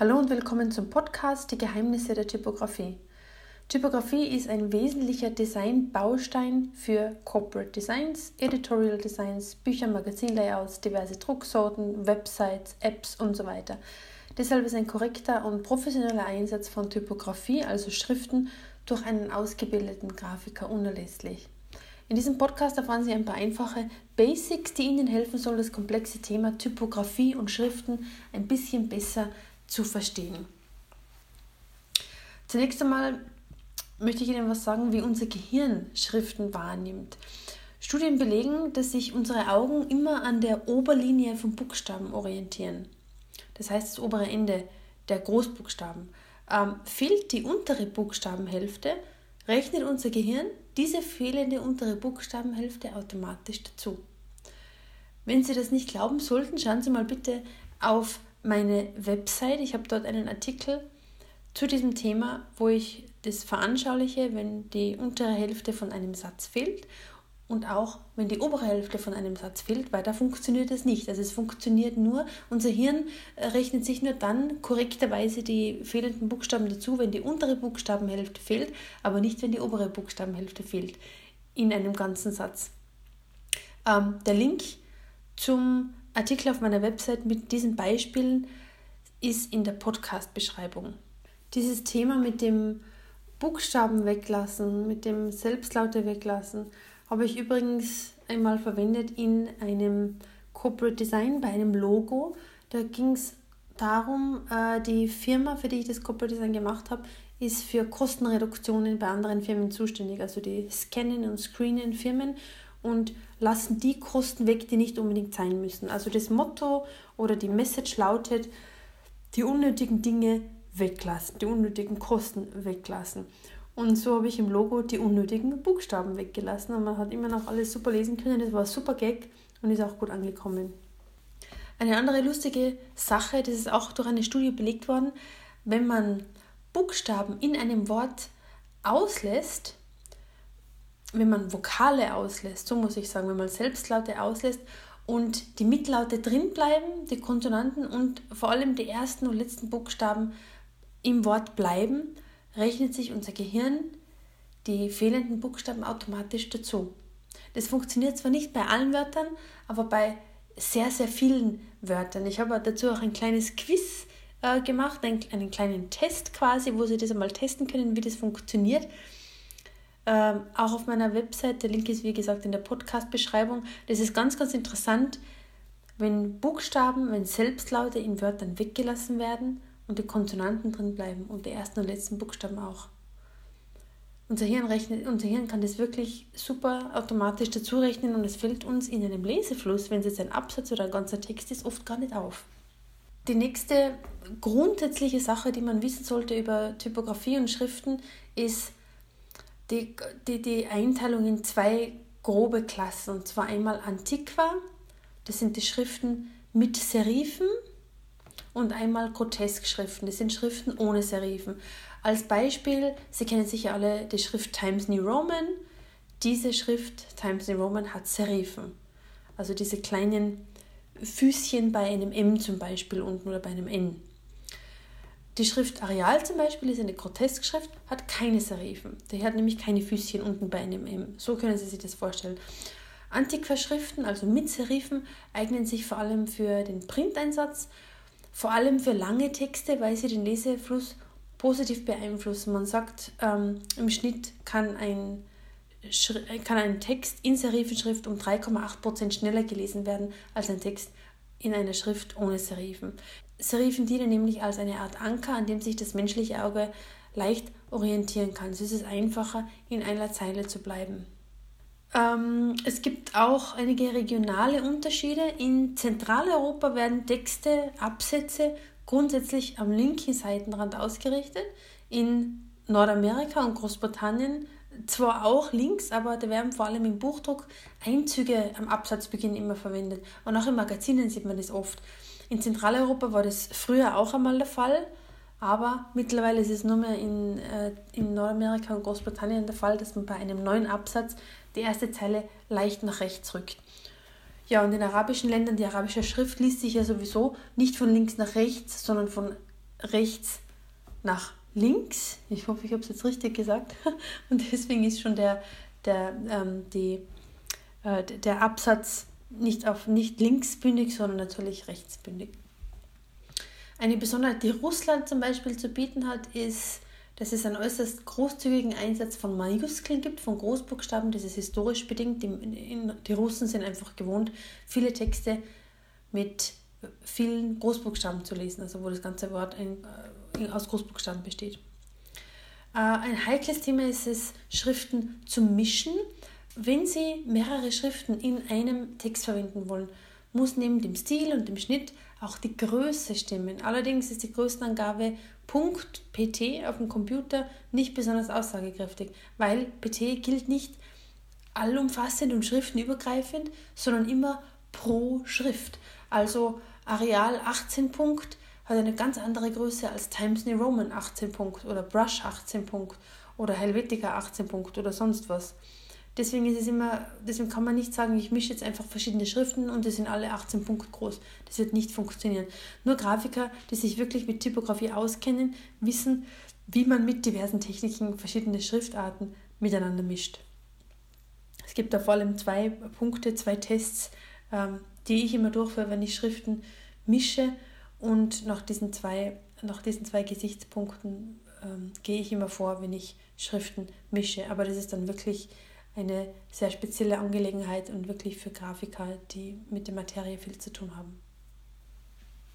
Hallo und willkommen zum Podcast Die Geheimnisse der Typografie. Typografie ist ein wesentlicher Designbaustein für Corporate Designs, Editorial Designs, Bücher, Magazinlayouts, diverse Drucksorten, Websites, Apps und so weiter. Deshalb ist ein korrekter und professioneller Einsatz von Typografie, also Schriften, durch einen ausgebildeten Grafiker unerlässlich. In diesem Podcast erfahren Sie ein paar einfache Basics, die Ihnen helfen sollen, das komplexe Thema Typografie und Schriften ein bisschen besser zu verstehen. Zunächst einmal möchte ich Ihnen was sagen, wie unser Gehirn Schriften wahrnimmt. Studien belegen, dass sich unsere Augen immer an der Oberlinie von Buchstaben orientieren. Das heißt, das obere Ende der Großbuchstaben. Ähm, fehlt die untere Buchstabenhälfte, rechnet unser Gehirn diese fehlende untere Buchstabenhälfte automatisch dazu. Wenn Sie das nicht glauben sollten, schauen Sie mal bitte auf meine Website. Ich habe dort einen Artikel zu diesem Thema, wo ich das veranschauliche, wenn die untere Hälfte von einem Satz fehlt und auch wenn die obere Hälfte von einem Satz fehlt, weil da funktioniert es nicht. Also es funktioniert nur, unser Hirn äh, rechnet sich nur dann korrekterweise die fehlenden Buchstaben dazu, wenn die untere Buchstabenhälfte fehlt, aber nicht, wenn die obere Buchstabenhälfte fehlt in einem ganzen Satz. Ähm, der Link zum Artikel auf meiner Website mit diesen Beispielen ist in der Podcast-Beschreibung. Dieses Thema mit dem Buchstaben weglassen, mit dem Selbstlaute weglassen, habe ich übrigens einmal verwendet in einem Corporate Design bei einem Logo. Da ging es darum, äh, die Firma, für die ich das Corporate Design gemacht habe, ist für Kostenreduktionen bei anderen Firmen zuständig. Also die scannen und screenen Firmen und lassen die Kosten weg, die nicht unbedingt sein müssen. Also das Motto oder die Message lautet, die unnötigen Dinge weglassen, die unnötigen Kosten weglassen. Und so habe ich im Logo die unnötigen Buchstaben weggelassen und man hat immer noch alles super lesen können. Das war super Gag und ist auch gut angekommen. Eine andere lustige Sache, das ist auch durch eine Studie belegt worden, wenn man Buchstaben in einem Wort auslässt, wenn man Vokale auslässt, so muss ich sagen, wenn man Selbstlaute auslässt und die Mittellaute drin bleiben, die Konsonanten und vor allem die ersten und letzten Buchstaben im Wort bleiben, rechnet sich unser Gehirn die fehlenden Buchstaben automatisch dazu. Das funktioniert zwar nicht bei allen Wörtern, aber bei sehr, sehr vielen Wörtern. Ich habe dazu auch ein kleines Quiz äh, gemacht, einen, einen, kleinen Test quasi, wo Sie das einmal testen können, wie das funktioniert. Ähm, auch auf meiner Website, der Link ist wie gesagt in der Podcast-Beschreibung. Das ist ganz, ganz interessant, wenn Buchstaben, wenn Selbstlaute in Wörtern weggelassen werden und die Konsonanten drin bleiben und die ersten und letzten Buchstaben auch. Unser Hirn, rechnet, unser Hirn kann das wirklich super automatisch dazu rechnen und es fällt uns in einem Lesefluss, wenn es jetzt ein Absatz oder ein ganzer Text ist, oft gar nicht auf. Die nächste grundsätzliche Sache, die man wissen sollte über Typografie und Schriften, ist die, die, die Einteilung in zwei grobe Klassen. Und zwar einmal Antiqua, das sind die Schriften mit Serifen und einmal Grotesk-Schriften. Das sind Schriften ohne Serifen. Als Beispiel, Sie kennen sicher alle die Schrift Times New Roman. Diese Schrift Times New Roman hat Serifen. Also diese kleinen Füßchen bei einem M zum Beispiel unten oder bei einem N. Die Schrift Areal zum Beispiel ist eine Grotesk-Schrift, hat keine Serifen. Die hat nämlich keine Füßchen unten bei einem M. So können Sie sich das vorstellen. Antiqua-Schriften, also mit Serifen, eignen sich vor allem für den Printeinsatz vor allem für lange Texte, weil sie den Lesefluss positiv beeinflussen. Man sagt, ähm, im Schnitt kann ein, kann ein Text in Serifenschrift um 3,8% schneller gelesen werden als ein Text in einer Schrift ohne Serifen. Serifen dienen nämlich als eine Art Anker, an dem sich das menschliche Auge leicht orientieren kann. So ist es einfacher, in einer Zeile zu bleiben. Ähm, es gibt auch einige regionale Unterschiede. In Zentraleuropa werden Texte, Absätze grundsätzlich am linken Seitenrand ausgerichtet. In Nordamerika und Großbritannien zwar auch links, aber da werden vor allem im Buchdruck Einzüge am Absatzbeginn immer verwendet. Und auch in Magazinen sieht man das oft. In Zentraleuropa war das früher auch einmal der Fall, aber mittlerweile ist es nur mehr in, äh, in Nordamerika und Großbritannien der Fall, dass man bei einem neuen Absatz die erste Zeile leicht nach rechts rückt. Ja, und in arabischen Ländern, die arabische Schrift liest sich ja sowieso nicht von links nach rechts, sondern von rechts nach links. Ich hoffe, ich habe es jetzt richtig gesagt. Und deswegen ist schon der, der, ähm, die, äh, der Absatz nicht, auf, nicht linksbündig, sondern natürlich rechtsbündig. Eine Besonderheit, die Russland zum Beispiel zu bieten hat, ist, dass es einen äußerst großzügigen Einsatz von Majuskeln gibt, von Großbuchstaben. Das ist historisch bedingt. Die, die Russen sind einfach gewohnt, viele Texte mit vielen Großbuchstaben zu lesen, also wo das ganze Wort ein, äh, aus Großbuchstaben besteht. Äh, ein heikles Thema ist es, Schriften zu mischen. Wenn Sie mehrere Schriften in einem Text verwenden wollen, muss neben dem Stil und dem Schnitt auch die Größe stimmen. Allerdings ist die Größenangabe .pt auf dem Computer nicht besonders aussagekräftig, weil PT gilt nicht allumfassend und schriftenübergreifend, sondern immer pro Schrift. Also Areal 18 Punkt hat eine ganz andere Größe als Times New Roman 18 Punkt oder Brush 18 Punkt oder Helvetica 18 Punkt oder sonst was. Deswegen ist es immer, deswegen kann man nicht sagen, ich mische jetzt einfach verschiedene Schriften und die sind alle 18 Punkte groß. Das wird nicht funktionieren. Nur Grafiker, die sich wirklich mit Typografie auskennen, wissen, wie man mit diversen Techniken verschiedene Schriftarten miteinander mischt. Es gibt da vor allem zwei Punkte, zwei Tests, ähm, die ich immer durchführe, wenn ich Schriften mische. Und nach diesen zwei, nach diesen zwei Gesichtspunkten ähm, gehe ich immer vor, wenn ich Schriften mische. Aber das ist dann wirklich eine sehr spezielle Angelegenheit und wirklich für Grafiker, die mit der Materie viel zu tun haben.